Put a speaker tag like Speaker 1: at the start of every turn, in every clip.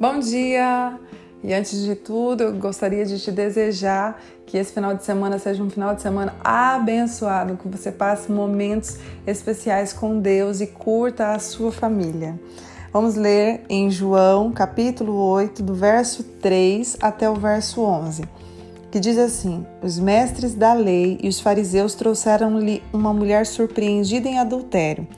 Speaker 1: Bom dia! E antes de tudo, eu gostaria de te desejar que esse final de semana seja um final de semana abençoado, que você passe momentos especiais com Deus e curta a sua família. Vamos ler em João, capítulo 8, do verso 3 até o verso 11, que diz assim: Os mestres da lei e os fariseus trouxeram-lhe uma mulher surpreendida em adultério.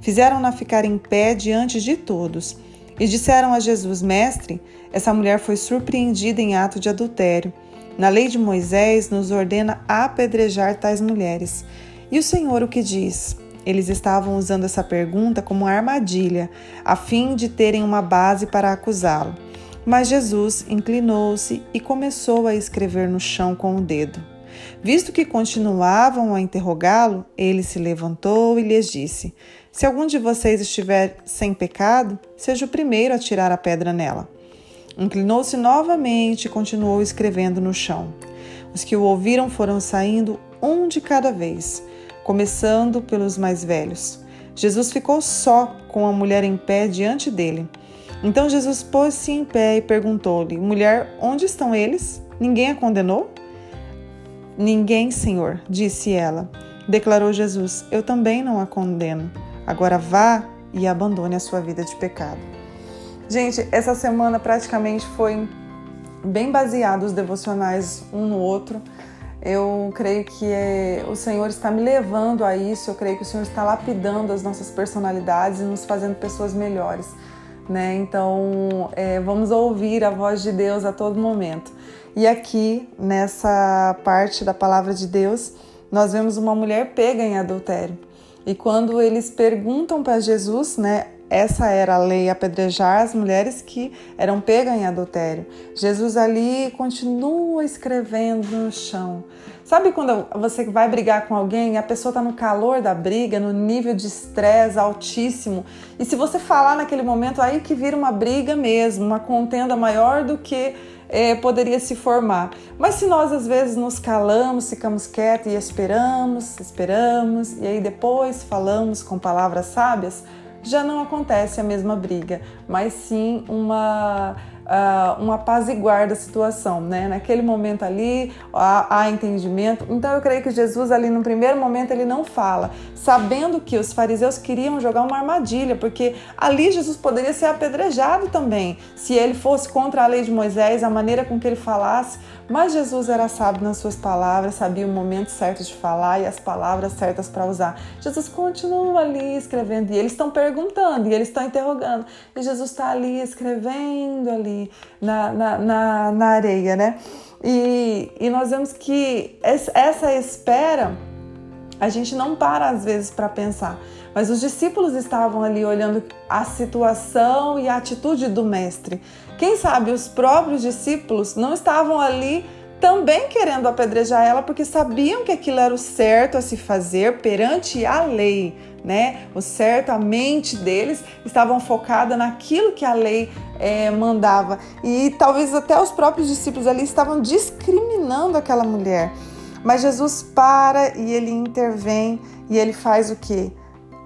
Speaker 1: Fizeram-na ficar em pé diante de todos e disseram a Jesus: Mestre, essa mulher foi surpreendida em ato de adultério. Na lei de Moisés nos ordena apedrejar tais mulheres. E o Senhor o que diz? Eles estavam usando essa pergunta como armadilha, a fim de terem uma base para acusá-lo. Mas Jesus inclinou-se e começou a escrever no chão com o dedo. Visto que continuavam a interrogá-lo, ele se levantou e lhes disse: Se algum de vocês estiver sem pecado, seja o primeiro a tirar a pedra nela. Inclinou-se novamente e continuou escrevendo no chão. Os que o ouviram foram saindo um de cada vez, começando pelos mais velhos. Jesus ficou só com a mulher em pé diante dele. Então Jesus pôs-se em pé e perguntou-lhe: Mulher, onde estão eles? Ninguém a condenou? Ninguém, Senhor, disse ela. Declarou Jesus: Eu também não a condeno. Agora vá e abandone a sua vida de pecado. Gente, essa semana praticamente foi bem baseado os devocionais um no outro. Eu creio que é, o Senhor está me levando a isso, eu creio que o Senhor está lapidando as nossas personalidades e nos fazendo pessoas melhores. Né? Então, é, vamos ouvir a voz de Deus a todo momento. E aqui, nessa parte da palavra de Deus, nós vemos uma mulher pega em adultério. E quando eles perguntam para Jesus, né, essa era a lei, apedrejar as mulheres que eram pegas em adultério. Jesus ali continua escrevendo no chão. Sabe quando você vai brigar com alguém e a pessoa está no calor da briga, no nível de estresse altíssimo, e se você falar naquele momento, aí que vira uma briga mesmo, uma contenda maior do que é, poderia se formar. Mas se nós às vezes nos calamos, ficamos quietos e esperamos, esperamos, e aí depois falamos com palavras sábias, já não acontece a mesma briga, mas sim uma uh, um apaziguar da situação, né? Naquele momento ali há, há, entendimento. Então eu creio que Jesus ali no primeiro momento ele não fala, sabendo que os fariseus queriam jogar uma armadilha, porque ali Jesus poderia ser apedrejado também, se ele fosse contra a lei de Moisés, a maneira com que ele falasse. Mas Jesus era sábio nas suas palavras, sabia o momento certo de falar e as palavras certas para usar. Jesus continua ali escrevendo e eles estão perguntando e eles estão interrogando. E Jesus está ali escrevendo ali na, na, na, na areia, né? E, e nós vemos que essa espera a gente não para às vezes para pensar, mas os discípulos estavam ali olhando a situação e a atitude do mestre. Quem sabe os próprios discípulos não estavam ali também querendo apedrejar ela porque sabiam que aquilo era o certo a se fazer perante a lei, né? O certo, a mente deles estavam focada naquilo que a lei é, mandava e talvez até os próprios discípulos ali estavam discriminando aquela mulher. Mas Jesus para e ele intervém e ele faz o que?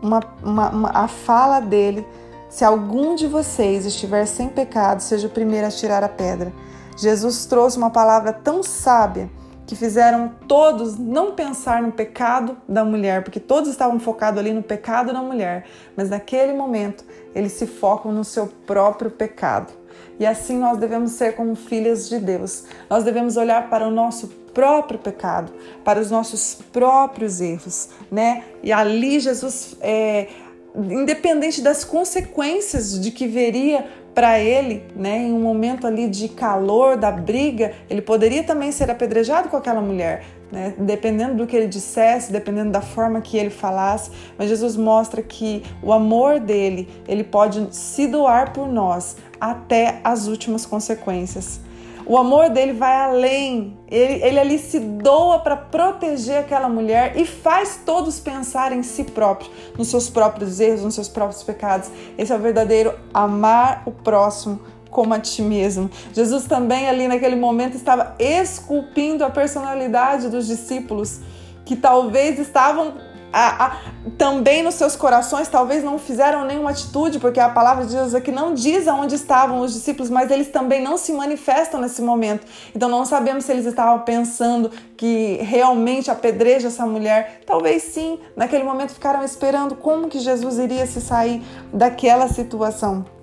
Speaker 1: Uma, uma, uma, a fala dele: se algum de vocês estiver sem pecado, seja o primeiro a tirar a pedra. Jesus trouxe uma palavra tão sábia que fizeram todos não pensar no pecado da mulher, porque todos estavam focados ali no pecado da mulher, mas naquele momento eles se focam no seu próprio pecado. E assim nós devemos ser como filhas de Deus. Nós devemos olhar para o nosso próprio pecado, para os nossos próprios erros, né? E ali Jesus, é, independente das consequências de que veria para ele, né, em um momento ali de calor, da briga, ele poderia também ser apedrejado com aquela mulher, né, dependendo do que ele dissesse, dependendo da forma que ele falasse. Mas Jesus mostra que o amor dele, ele pode se doar por nós até as últimas consequências. O amor dele vai além. Ele, ele ali se doa para proteger aquela mulher e faz todos pensar em si próprios, nos seus próprios erros, nos seus próprios pecados. Esse é o verdadeiro amar o próximo como a ti mesmo. Jesus também ali naquele momento estava esculpindo a personalidade dos discípulos que talvez estavam a, a, também nos seus corações talvez não fizeram nenhuma atitude, porque a palavra de Deus aqui não diz aonde estavam os discípulos, mas eles também não se manifestam nesse momento. Então não sabemos se eles estavam pensando que realmente apedreja essa mulher. Talvez sim, naquele momento ficaram esperando como que Jesus iria se sair daquela situação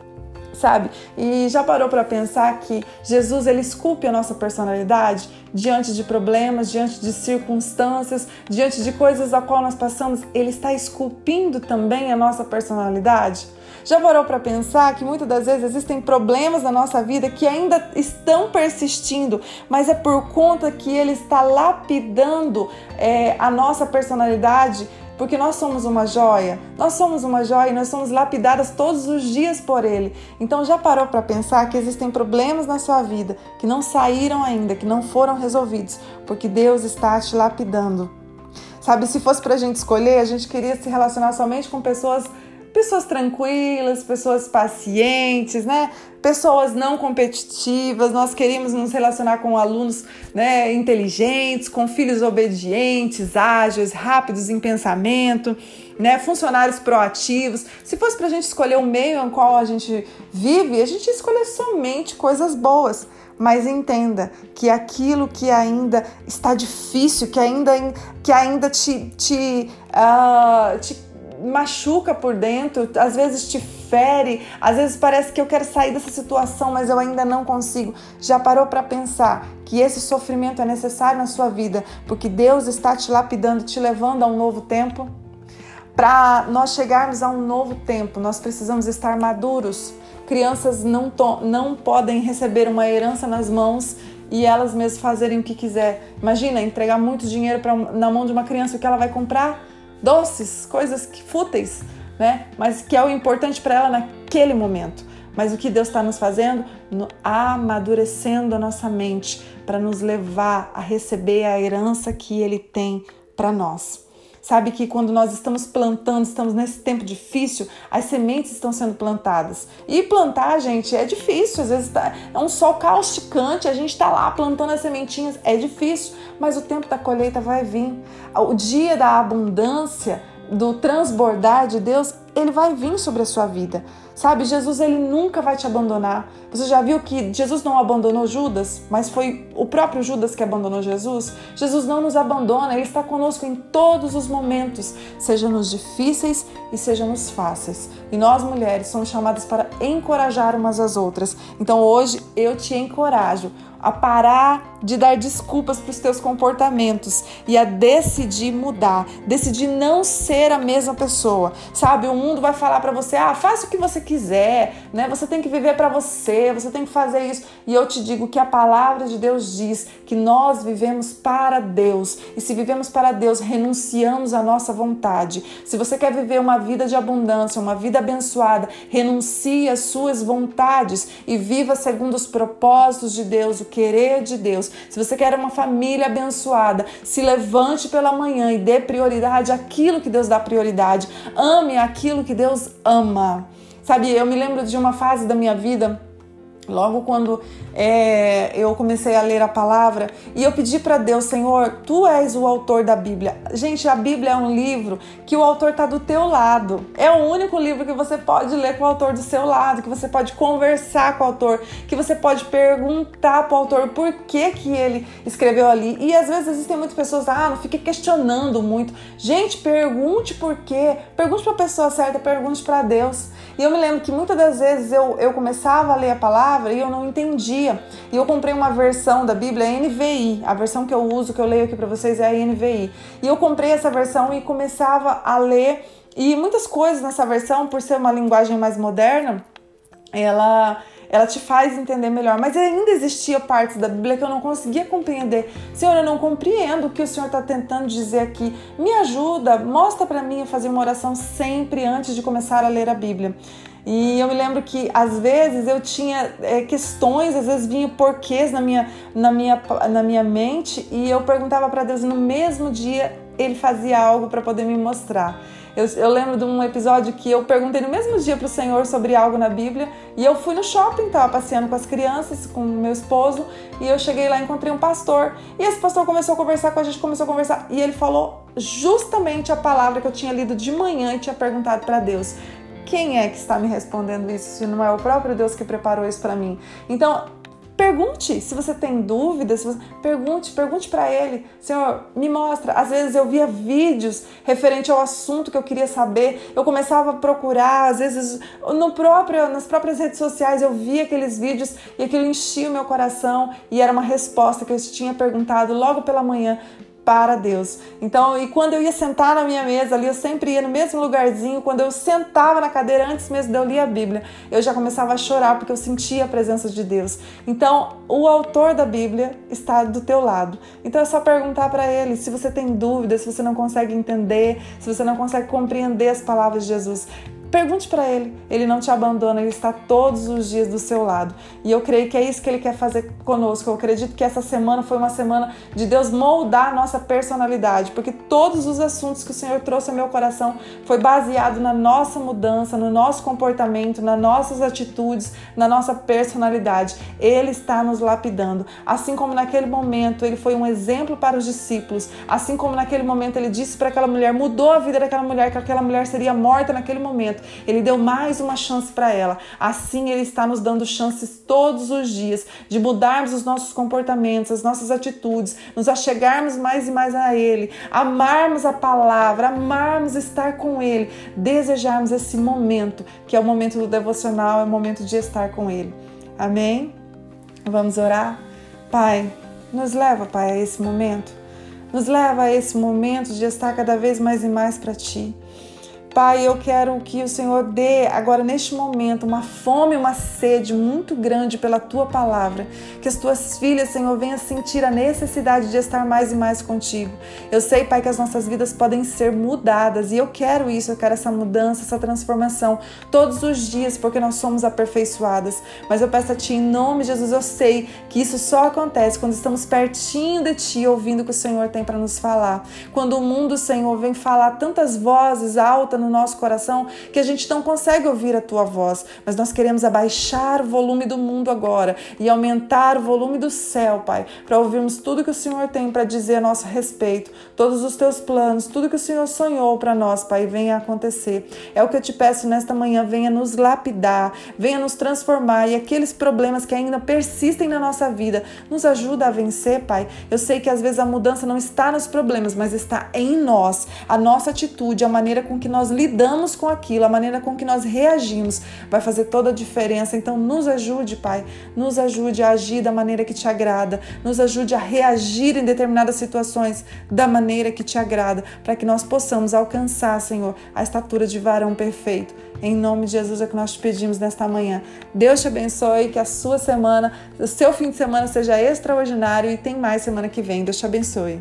Speaker 1: sabe? E já parou para pensar que Jesus ele esculpe a nossa personalidade diante de problemas, diante de circunstâncias, diante de coisas a qual nós passamos, ele está esculpindo também a nossa personalidade? Já parou para pensar que muitas das vezes existem problemas na nossa vida que ainda estão persistindo, mas é por conta que ele está lapidando é, a nossa personalidade porque nós somos uma joia, nós somos uma joia e nós somos lapidadas todos os dias por Ele. Então já parou para pensar que existem problemas na sua vida que não saíram ainda, que não foram resolvidos, porque Deus está te lapidando. Sabe, se fosse para a gente escolher, a gente queria se relacionar somente com pessoas pessoas tranquilas, pessoas pacientes, né? Pessoas não competitivas. Nós queríamos nos relacionar com alunos né, inteligentes, com filhos obedientes, ágeis, rápidos em pensamento, né? Funcionários proativos. Se fosse para a gente escolher o meio em qual a gente vive, a gente ia escolher somente coisas boas. Mas entenda que aquilo que ainda está difícil, que ainda, que ainda te, te, uh, te machuca por dentro, às vezes te fere, às vezes parece que eu quero sair dessa situação, mas eu ainda não consigo. Já parou para pensar que esse sofrimento é necessário na sua vida, porque Deus está te lapidando, te levando a um novo tempo? Para nós chegarmos a um novo tempo, nós precisamos estar maduros. Crianças não, não podem receber uma herança nas mãos e elas mesmas fazerem o que quiser. Imagina entregar muito dinheiro pra, na mão de uma criança, o que ela vai comprar? Doces, coisas que fúteis, né? Mas que é o importante para ela naquele momento. Mas o que Deus está nos fazendo? No, amadurecendo a nossa mente para nos levar a receber a herança que Ele tem para nós. Sabe que quando nós estamos plantando, estamos nesse tempo difícil, as sementes estão sendo plantadas. E plantar, gente, é difícil. Às vezes tá, é um sol causticante, a gente está lá plantando as sementinhas, é difícil, mas o tempo da colheita vai vir. O dia da abundância, do transbordar de Deus, ele vai vir sobre a sua vida. Sabe, Jesus ele nunca vai te abandonar. Você já viu que Jesus não abandonou Judas, mas foi o próprio Judas que abandonou Jesus? Jesus não nos abandona, ele está conosco em todos os momentos, seja nos difíceis e seja nos fáceis. E nós mulheres somos chamadas para encorajar umas às outras. Então hoje eu te encorajo a parar de dar desculpas para os teus comportamentos e a decidir mudar, decidir não ser a mesma pessoa. Sabe, o mundo vai falar para você: "Ah, faça o que você quiser", né? Você tem que viver para você, você tem que fazer isso. E eu te digo que a palavra de Deus diz que nós vivemos para Deus. E se vivemos para Deus, renunciamos à nossa vontade. Se você quer viver uma vida de abundância, uma vida abençoada, renuncie às suas vontades e viva segundo os propósitos de Deus, querer de Deus. Se você quer uma família abençoada, se levante pela manhã e dê prioridade àquilo que Deus dá prioridade. Ame aquilo que Deus ama. Sabe, eu me lembro de uma fase da minha vida Logo quando é, eu comecei a ler a palavra e eu pedi para Deus, Senhor, Tu és o autor da Bíblia. Gente, a Bíblia é um livro que o autor está do teu lado. É o único livro que você pode ler com o autor do seu lado, que você pode conversar com o autor, que você pode perguntar para o autor por que que ele escreveu ali. E às vezes existem muitas pessoas, ah, não fique questionando muito. Gente, pergunte por quê. Pergunte para a pessoa certa, pergunte para Deus. E eu me lembro que muitas das vezes eu, eu começava a ler a palavra e eu não entendia. E eu comprei uma versão da Bíblia NVI, a versão que eu uso, que eu leio aqui para vocês é a NVI. E eu comprei essa versão e começava a ler. E muitas coisas nessa versão, por ser uma linguagem mais moderna, ela ela te faz entender melhor. Mas ainda existia partes da Bíblia que eu não conseguia compreender. Senhor, eu não compreendo o que o Senhor está tentando dizer aqui. Me ajuda, mostra para mim fazer uma oração sempre antes de começar a ler a Bíblia. E eu me lembro que às vezes eu tinha é, questões, às vezes vinha porquês na minha, na minha, na minha mente e eu perguntava para Deus no mesmo dia ele fazia algo para poder me mostrar. Eu, eu lembro de um episódio que eu perguntei no mesmo dia para o Senhor sobre algo na Bíblia e eu fui no shopping, tava passeando com as crianças, com meu esposo e eu cheguei lá e encontrei um pastor e esse pastor começou a conversar com a gente, começou a conversar e ele falou justamente a palavra que eu tinha lido de manhã e tinha perguntado para Deus. Quem é que está me respondendo isso se não é o próprio Deus que preparou isso para mim? Então, Pergunte, se você tem dúvidas, você... pergunte, pergunte para ele, Senhor, me mostra. Às vezes eu via vídeos referente ao assunto que eu queria saber, eu começava a procurar, às vezes no próprio, nas próprias redes sociais eu via aqueles vídeos e aquilo enchia o meu coração e era uma resposta que eu tinha perguntado logo pela manhã para Deus. Então, e quando eu ia sentar na minha mesa ali, eu sempre ia no mesmo lugarzinho. Quando eu sentava na cadeira, antes mesmo de eu ler a Bíblia, eu já começava a chorar porque eu sentia a presença de Deus. Então, o autor da Bíblia está do teu lado. Então, é só perguntar para ele se você tem dúvidas, se você não consegue entender, se você não consegue compreender as palavras de Jesus. Pergunte para ele. Ele não te abandona, ele está todos os dias do seu lado. E eu creio que é isso que ele quer fazer conosco. Eu acredito que essa semana foi uma semana de Deus moldar a nossa personalidade, porque todos os assuntos que o Senhor trouxe ao meu coração foi baseado na nossa mudança, no nosso comportamento, nas nossas atitudes, na nossa personalidade. Ele está nos lapidando. Assim como naquele momento ele foi um exemplo para os discípulos, assim como naquele momento ele disse para aquela mulher, mudou a vida daquela mulher, que aquela mulher seria morta naquele momento. Ele deu mais uma chance para ela. Assim, Ele está nos dando chances todos os dias de mudarmos os nossos comportamentos, as nossas atitudes, nos achegarmos mais e mais a Ele, amarmos a palavra, amarmos estar com Ele, desejarmos esse momento, que é o momento do devocional, é o momento de estar com Ele. Amém? Vamos orar? Pai, nos leva, Pai, a esse momento. Nos leva a esse momento de estar cada vez mais e mais para Ti. Pai, eu quero que o Senhor dê agora neste momento uma fome, uma sede muito grande pela tua palavra. Que as tuas filhas, Senhor, venham sentir a necessidade de estar mais e mais contigo. Eu sei, Pai, que as nossas vidas podem ser mudadas e eu quero isso, eu quero essa mudança, essa transformação todos os dias, porque nós somos aperfeiçoadas. Mas eu peço a Ti, em nome de Jesus, eu sei que isso só acontece quando estamos pertinho de Ti, ouvindo o que o Senhor tem para nos falar. Quando o mundo, Senhor, vem falar tantas vozes altas no nosso coração que a gente não consegue ouvir a tua voz, mas nós queremos abaixar o volume do mundo agora e aumentar o volume do céu, Pai, para ouvirmos tudo que o Senhor tem para dizer a nosso respeito, todos os teus planos, tudo que o Senhor sonhou para nós, Pai, venha acontecer. É o que eu te peço nesta manhã, venha nos lapidar, venha nos transformar e aqueles problemas que ainda persistem na nossa vida, nos ajuda a vencer, Pai. Eu sei que às vezes a mudança não está nos problemas, mas está em nós, a nossa atitude, a maneira com que nós lidamos com aquilo, a maneira com que nós reagimos vai fazer toda a diferença. Então, nos ajude, Pai, nos ajude a agir da maneira que te agrada, nos ajude a reagir em determinadas situações da maneira que te agrada, para que nós possamos alcançar, Senhor, a estatura de varão perfeito. Em nome de Jesus é que nós te pedimos nesta manhã. Deus te abençoe, que a sua semana, o seu fim de semana seja extraordinário e tem mais semana que vem. Deus te abençoe.